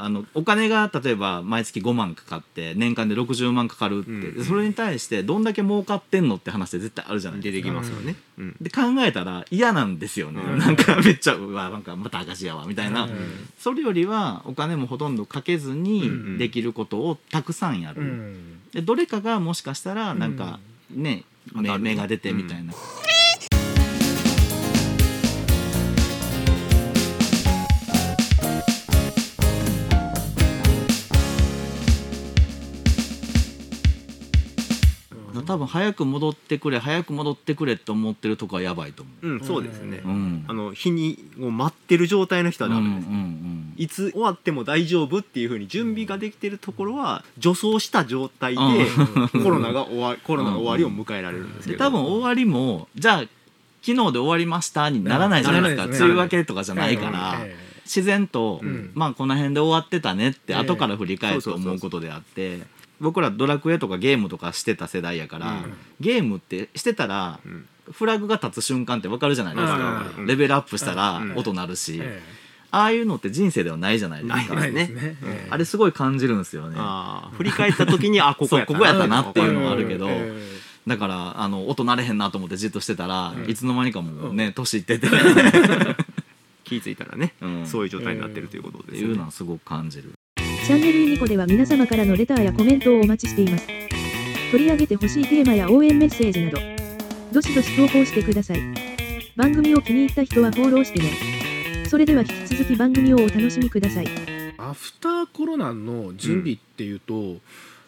あのお金が例えば毎月5万かかって年間で60万かかるって、うん。でそれに対してどんだけ儲かってんのって話って絶対あるじゃない出ですか。てきますよね、うん。で考えたら嫌なんですよね、うん。なんかめっちゃうわなんかまた赤字やわみたいな、うん。それよりはお金もほとんどかけずうんにできることをたくさんやる、うん。でどれかがもしかしたらなんかね、当たる。目目が出てみたいな、多分早く戻ってくれ早く戻ってくれって思ってるとこはやばいと思う。ん、そうですね、う、うん、あの日にを待ってる状態の人はダメです、うんうんいつ終わっても大丈夫っていうふうに準備ができてるところは助走した状態でうコロナが終わコロナの終わりを迎えられるんですけど。で多分終わりもじゃあ昨日で終わりましたにならないじゃないですか、梅雨明けとかじゃないから、え自然と、うん。まあこの辺で終わってたねってええ。後から振り返るとそうそうそう。思うことであって僕らドラクエとかゲームとかしてた世代やから、うん。ゲームってしてたらうん。フラグが立つ瞬間って分かるじゃないですか。うん。レベルアップしたらうん。音鳴るし、えああいうのって人生ではないじゃないですか。ね。あれすごい感じるんですよね。振り返った時にあここやったここやったなっていうのはあるけど、えだからあの音鳴れへんなと思ってじっとしてたら、うん。いつの間にかもうね年いってて、気づいたらね、うん。そういう状態になってるということっていうですよねのはすごく感じるチャンネルユニコでは皆様からのレターやコメントをお待ちしています。取り上げてほしいテーマや応援メッセージなど、どしどし投稿してください。番組を気に入った人はフォローしてね。それでは引き続き番組をお楽しみください。アフターコロナの準備っていうと、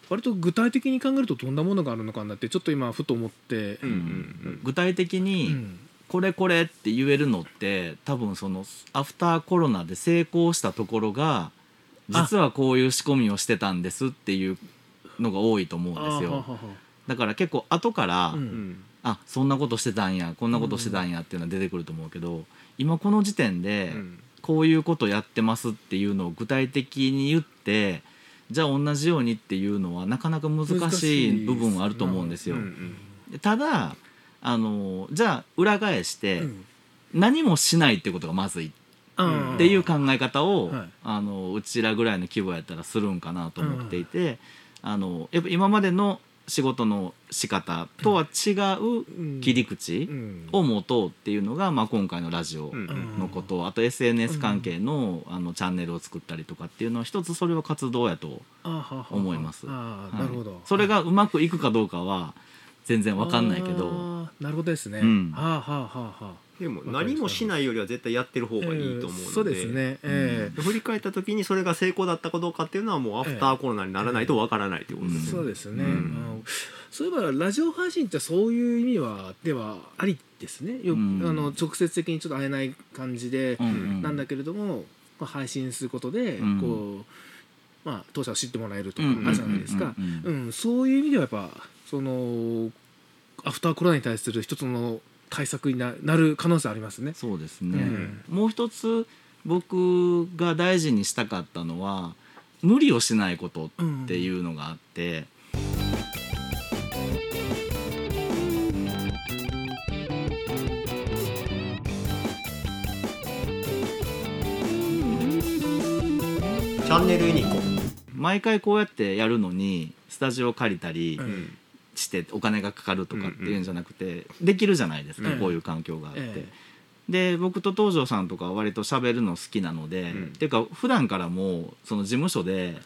割と具体的に考えるとどんなものがあるのかなってちょっと今ふと思って、うんうん具体的うに、んこれこれって言えるのって多分そのアフターコロナで成功したところが実はこういう仕込みをしてたんですっていうのが多いと思うんですよ。だから結構後から、ううん。んあそんなことしてたんやこんなことしてたんやっていうのは出てくると思うけど今この時点でうん。こういうことやってますっていうのを具体的に言ってじゃあ同じようにっていうのはなかなか難しい部分はあると思うんですよ。うんう。んただあのじゃあ裏返して、うん。何もしないってことがまずいあーっていう考え方を、はい。あのうちらぐらいの規模やったらするんかなと思っていて、あのやっぱ今までの仕事の仕方とは違う切り口うん。を持とうっていうのが、まあ、今回のラジオのこと、あと SNS 関係の,、あのチャンネルを作ったりとかっていうのは一つそれは活動やと、思います。それがうまくいくかどうかは全然わかんないけど。なるほどですね、うん。はあはあはあはあ。でも何もしないよりは絶対やってる方がいいと思うので、えーそうですね。ええ振り返った時にそれが成功だったかどうかっていうのはもうアフターコロナにならないとわからないということですよね。そうですね、うん。そういえばラジオ配信ってそういう意味はではありですね。よ、うん。あの直接的にちょっと会えない感じで、うんうん。なんだけれども、まあ、配信することで、うん。こうまあ当社を知ってもらえるとかうんあるじゃないですか。うんうん。うん。そういう意味ではやっぱそのアフターコロナに対する一つの対策にななる可能性ありますね。そうですね、うん。もう一つ僕が大事にしたかったのは無理をしないことっていうのがあって、チャンネルユニコ、毎回こうやってやるのにスタジオ借りたりうんしてお金がかかるとかっていうんじゃなくて、できるじゃないですか、うん。こういう環境があって。えで僕と東條さんとかは割と喋るの好きなので、うん。っていうか普段からもその事務所で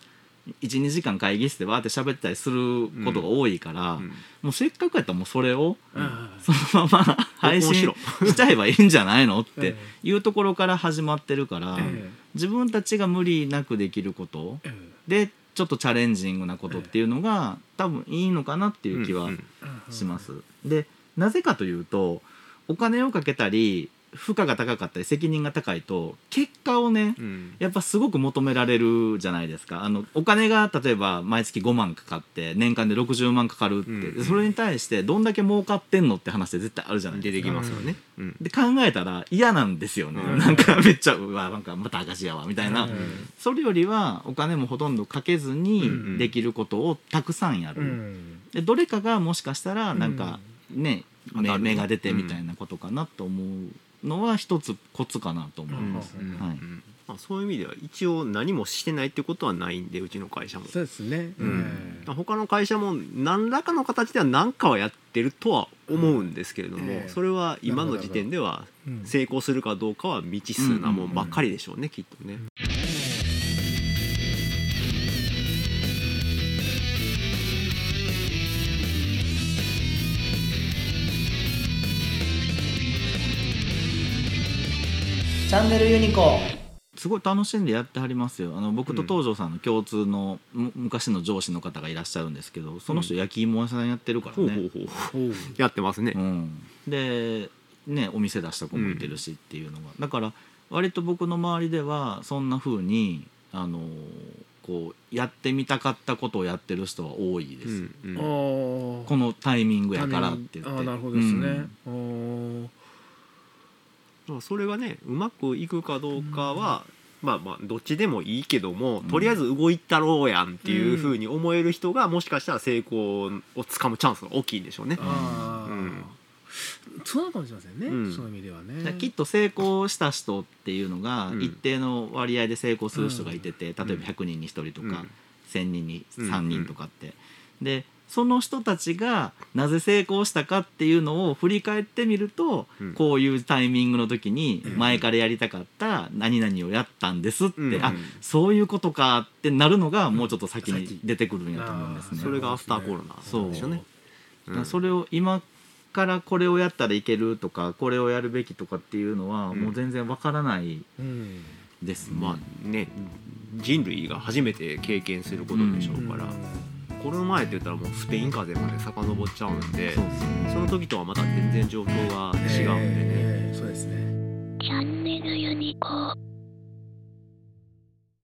12時間会議室でわーって喋ったりすることが多いから、うん。もうせっかくやったらもうそれをえあそのまま 配信しろしちゃえばいいんじゃないのって えいうところから始まってるから、え自分たちが無理なくできることえ。でちょっとチャレンジングなことっていうのが多分いいのかなっていう気はうんします。でなぜかというとお金をかけたり負荷が高かったり責任が高いと結果をねうん。やっぱすごく求められるじゃないですか。あのお金が例えば毎月5万かかって年間で60万かかるって、うん。でそれに対してどんだけ儲かってんのって話って絶対あるじゃない出ですか。てきますよね。うん。で考えたら嫌なんですよね、うん。なんか めっちゃうわなんかまた赤字やわみたいな、うん。それよりはお金もほとんどかけずうんにできることをたくさんやる、うん。でどれかがもしかしたらなんかね、目当たる目が出てみたいなことかなと思うのは一つコツかなと思います、うん。はい。うんまあ、そういう意味では一応何もしてないってことはないんでうちの会社も。そうですね、うん。ええ。他の会社も何らかの形では何かはやってるとは思うんですけれども、ええそれは今の時点ではうん成功するかどうかは未知数なもんばっかりでしょうね、きっとね。チャンネルユニコすごい楽しんでやってはりますよ。あの僕と東條さんの共通のむ昔の上司の方がいらっしゃるんですけどその人焼き芋屋さんやってるからね、やってますね。うん、でねお店出した子もいてるしっていうのが、だから割と僕の周りではそんな風にあのこうやってみたかったことをやってる人は多いです、うんうん。あこのタイミングやからって言って。ああなるほどですね、うんあそれがねうまくいくかどうかは、まあまあどっちでもいいけども、とりあえず動いたろうやんっていうふうに思える人がもしかしたら成功をつかむチャンスが大きいんでしょうね。ああ、うん。そうなのかもしれませんね、うん。そういう意味ではね。きっと成功した人っていうのがうん。一定の割合で成功する人がいてて、例えばうん100人に1人とか、うん。1,000人に3人とかって。でその人たちがなぜ成功したかっていうのを振り返ってみると、うん。こういうタイミングの時にうん。前からやりたかった何々をやったんですって、うん。あそういうことかってなるのがもうちょっと先に出てくるんやと思うんですね。それがアフターコロナなんですよね。それを今からこれをやったらいけるとかこれをやるべきとかっていうのはうん。もう全然わからないうん。ですね。まあね人類が初めて経験することでしょうから、この前って言ったらもうスペイン風邪まで遡っちゃうんでそうですね。その時とはまた全然状況が違うんでね。えーそうですね。チャンネルユニコーン